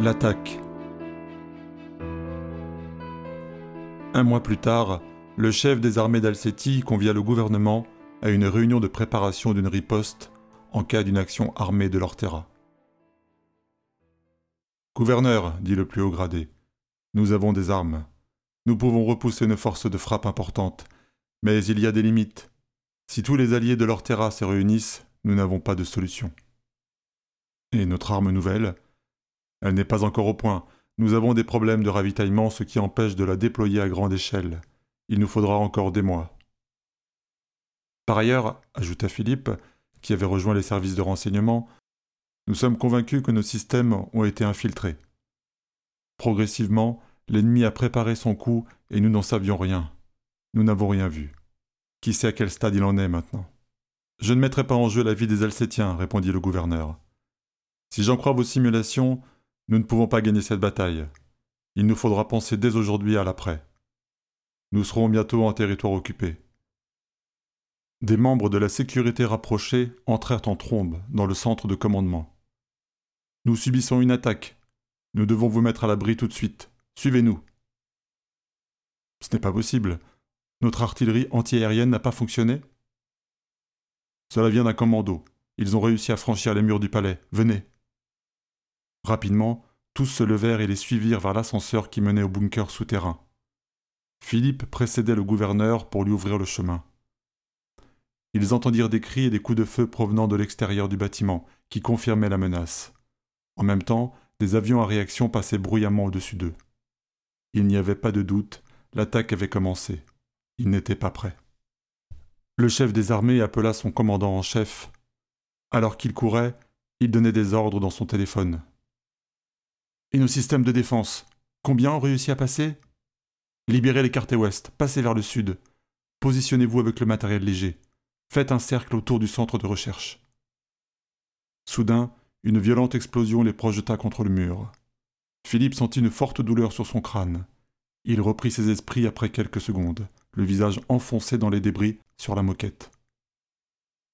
L'attaque. Un mois plus tard, le chef des armées d'Alcétie convia le gouvernement à une réunion de préparation d'une riposte en cas d'une action armée de l'Ortera. Gouverneur, dit le plus haut gradé, nous avons des armes. Nous pouvons repousser une force de frappe importante, mais il y a des limites. Si tous les alliés de l'Ortera se réunissent, nous n'avons pas de solution. Et notre arme nouvelle Elle n'est pas encore au point. Nous avons des problèmes de ravitaillement, ce qui empêche de la déployer à grande échelle. Il nous faudra encore des mois. Par ailleurs, ajouta Philippe, qui avait rejoint les services de renseignement, nous sommes convaincus que nos systèmes ont été infiltrés. Progressivement, l'ennemi a préparé son coup et nous n'en savions rien. Nous n'avons rien vu. Qui sait à quel stade il en est maintenant? Je ne mettrai pas en jeu la vie des Alcétiens, répondit le gouverneur. Si j'en crois vos simulations, nous ne pouvons pas gagner cette bataille. Il nous faudra penser dès aujourd'hui à l'après. Nous serons bientôt en territoire occupé. Des membres de la sécurité rapprochée entrèrent en trombe dans le centre de commandement. Nous subissons une attaque. Nous devons vous mettre à l'abri tout de suite. Suivez-nous. Ce n'est pas possible. Notre artillerie antiaérienne n'a pas fonctionné Cela vient d'un commando. Ils ont réussi à franchir les murs du palais. Venez. Rapidement, tous se levèrent et les suivirent vers l'ascenseur qui menait au bunker souterrain. Philippe précédait le gouverneur pour lui ouvrir le chemin. Ils entendirent des cris et des coups de feu provenant de l'extérieur du bâtiment, qui confirmaient la menace. En même temps, des avions à réaction passaient bruyamment au-dessus d'eux. Il n'y avait pas de doute, l'attaque avait commencé. Ils n'étaient pas prêts. Le chef des armées appela son commandant en chef. Alors qu'il courait, il donnait des ordres dans son téléphone. Et nos systèmes de défense Combien ont réussi à passer? Libérez les quartiers ouest, passez vers le sud. Positionnez-vous avec le matériel léger. Faites un cercle autour du centre de recherche. Soudain, une violente explosion les projeta contre le mur. Philippe sentit une forte douleur sur son crâne. Il reprit ses esprits après quelques secondes, le visage enfoncé dans les débris sur la moquette.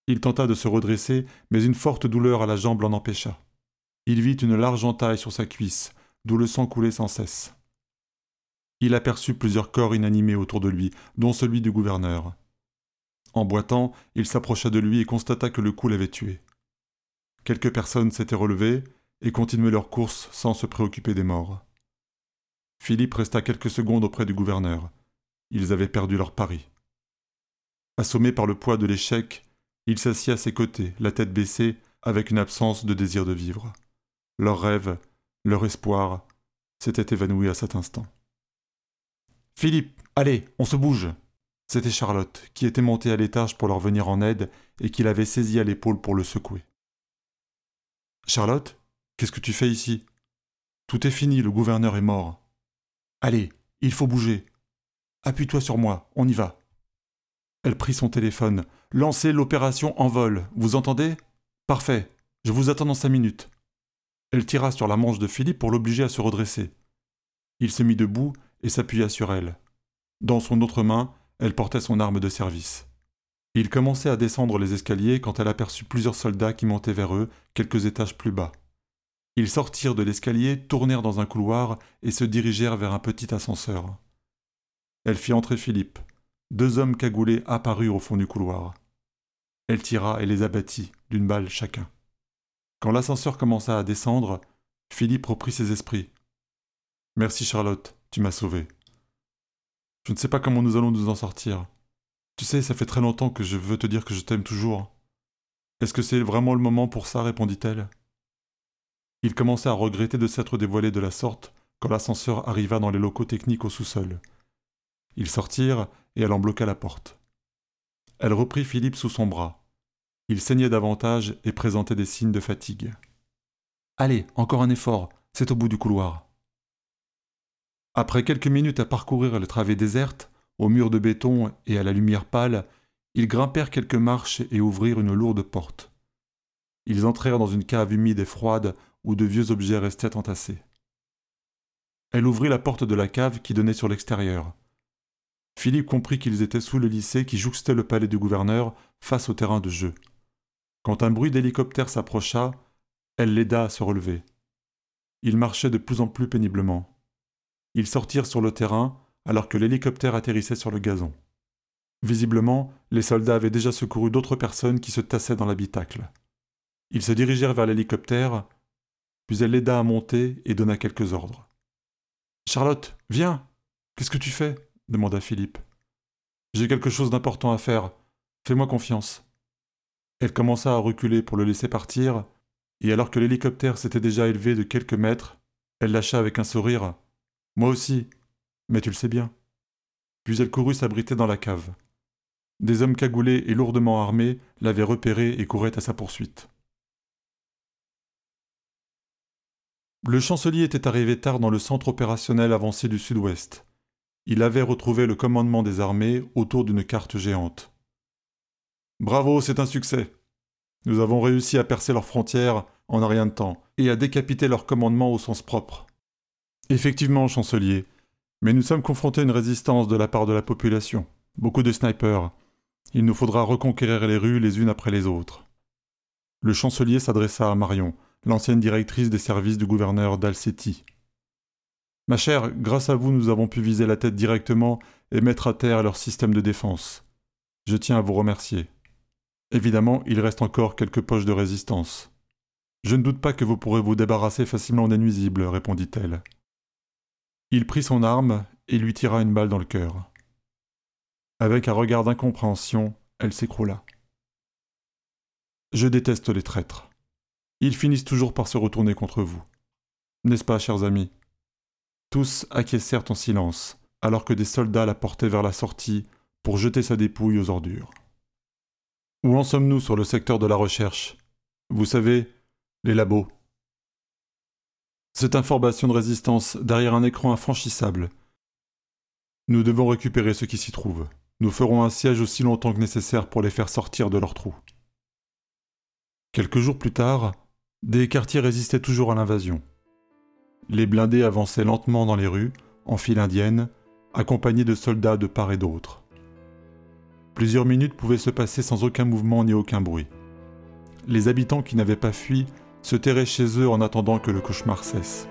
Il tenta de se redresser, mais une forte douleur à la jambe l'en empêcha. Il vit une large entaille sur sa cuisse, d'où le sang coulait sans cesse. Il aperçut plusieurs corps inanimés autour de lui, dont celui du gouverneur. En boitant, il s'approcha de lui et constata que le coup l'avait tué. Quelques personnes s'étaient relevées et continuaient leur course sans se préoccuper des morts. Philippe resta quelques secondes auprès du gouverneur. Ils avaient perdu leur pari. Assommé par le poids de l'échec, il s'assit à ses côtés, la tête baissée, avec une absence de désir de vivre. Leur rêve, leur espoir, s'était évanoui à cet instant. Philippe, allez, on se bouge C'était Charlotte, qui était montée à l'étage pour leur venir en aide et qui l'avait saisi à l'épaule pour le secouer. Charlotte, qu'est-ce que tu fais ici? Tout est fini, le gouverneur est mort. Allez, il faut bouger. Appuie-toi sur moi, on y va. Elle prit son téléphone. Lancez l'opération en vol, vous entendez? Parfait, je vous attends dans cinq minutes. Elle tira sur la manche de Philippe pour l'obliger à se redresser. Il se mit debout et s'appuya sur elle. Dans son autre main, elle portait son arme de service. Il commençait à descendre les escaliers quand elle aperçut plusieurs soldats qui montaient vers eux, quelques étages plus bas. Ils sortirent de l'escalier, tournèrent dans un couloir et se dirigèrent vers un petit ascenseur. Elle fit entrer Philippe. Deux hommes cagoulés apparurent au fond du couloir. Elle tira et les abattit, d'une balle chacun. Quand l'ascenseur commença à descendre, Philippe reprit ses esprits. Merci Charlotte, tu m'as sauvé. Je ne sais pas comment nous allons nous en sortir. Tu sais, ça fait très longtemps que je veux te dire que je t'aime toujours. Est-ce que c'est vraiment le moment pour ça? répondit-elle. Il commença à regretter de s'être dévoilé de la sorte quand l'ascenseur arriva dans les locaux techniques au sous-sol. Ils sortirent et elle en bloqua la porte. Elle reprit Philippe sous son bras. Il saignait davantage et présentait des signes de fatigue. Allez, encore un effort, c'est au bout du couloir. Après quelques minutes à parcourir les travées désertes, au mur de béton et à la lumière pâle, ils grimpèrent quelques marches et ouvrirent une lourde porte. Ils entrèrent dans une cave humide et froide où de vieux objets restaient entassés. Elle ouvrit la porte de la cave qui donnait sur l'extérieur. Philippe comprit qu'ils étaient sous le lycée qui jouxtait le palais du gouverneur face au terrain de jeu. Quand un bruit d'hélicoptère s'approcha, elle l'aida à se relever. Ils marchaient de plus en plus péniblement. Ils sortirent sur le terrain alors que l'hélicoptère atterrissait sur le gazon. Visiblement, les soldats avaient déjà secouru d'autres personnes qui se tassaient dans l'habitacle. Ils se dirigèrent vers l'hélicoptère, puis elle l'aida à monter et donna quelques ordres. Charlotte, viens Qu'est-ce que tu fais? demanda Philippe. J'ai quelque chose d'important à faire. Fais-moi confiance. Elle commença à reculer pour le laisser partir, et alors que l'hélicoptère s'était déjà élevé de quelques mètres, elle lâcha avec un sourire. Moi aussi, mais tu le sais bien. Puis elle courut s'abriter dans la cave. Des hommes cagoulés et lourdement armés l'avaient repérée et couraient à sa poursuite. Le chancelier était arrivé tard dans le centre opérationnel avancé du sud-ouest. Il avait retrouvé le commandement des armées autour d'une carte géante. Bravo, c'est un succès. Nous avons réussi à percer leurs frontières en un rien de temps et à décapiter leur commandement au sens propre. Effectivement, chancelier, mais nous sommes confrontés à une résistance de la part de la population. Beaucoup de snipers. Il nous faudra reconquérir les rues les unes après les autres. Le chancelier s'adressa à Marion, l'ancienne directrice des services du gouverneur d'Alceti. Ma chère, grâce à vous, nous avons pu viser la tête directement et mettre à terre leur système de défense. Je tiens à vous remercier. Évidemment, il reste encore quelques poches de résistance. Je ne doute pas que vous pourrez vous débarrasser facilement des nuisibles, répondit-elle. Il prit son arme et lui tira une balle dans le cœur. Avec un regard d'incompréhension, elle s'écroula. Je déteste les traîtres. Ils finissent toujours par se retourner contre vous. N'est-ce pas, chers amis? Tous acquiescèrent en silence, alors que des soldats la portaient vers la sortie pour jeter sa dépouille aux ordures. Où en sommes-nous sur le secteur de la recherche? Vous savez, les labos. Cette information de résistance derrière un écran infranchissable. Nous devons récupérer ce qui s'y trouve. Nous ferons un siège aussi longtemps que nécessaire pour les faire sortir de leur trou. Quelques jours plus tard, des quartiers résistaient toujours à l'invasion. Les blindés avançaient lentement dans les rues, en file indienne, accompagnés de soldats de part et d'autre. Plusieurs minutes pouvaient se passer sans aucun mouvement ni aucun bruit. Les habitants qui n'avaient pas fui se terraient chez eux en attendant que le cauchemar cesse.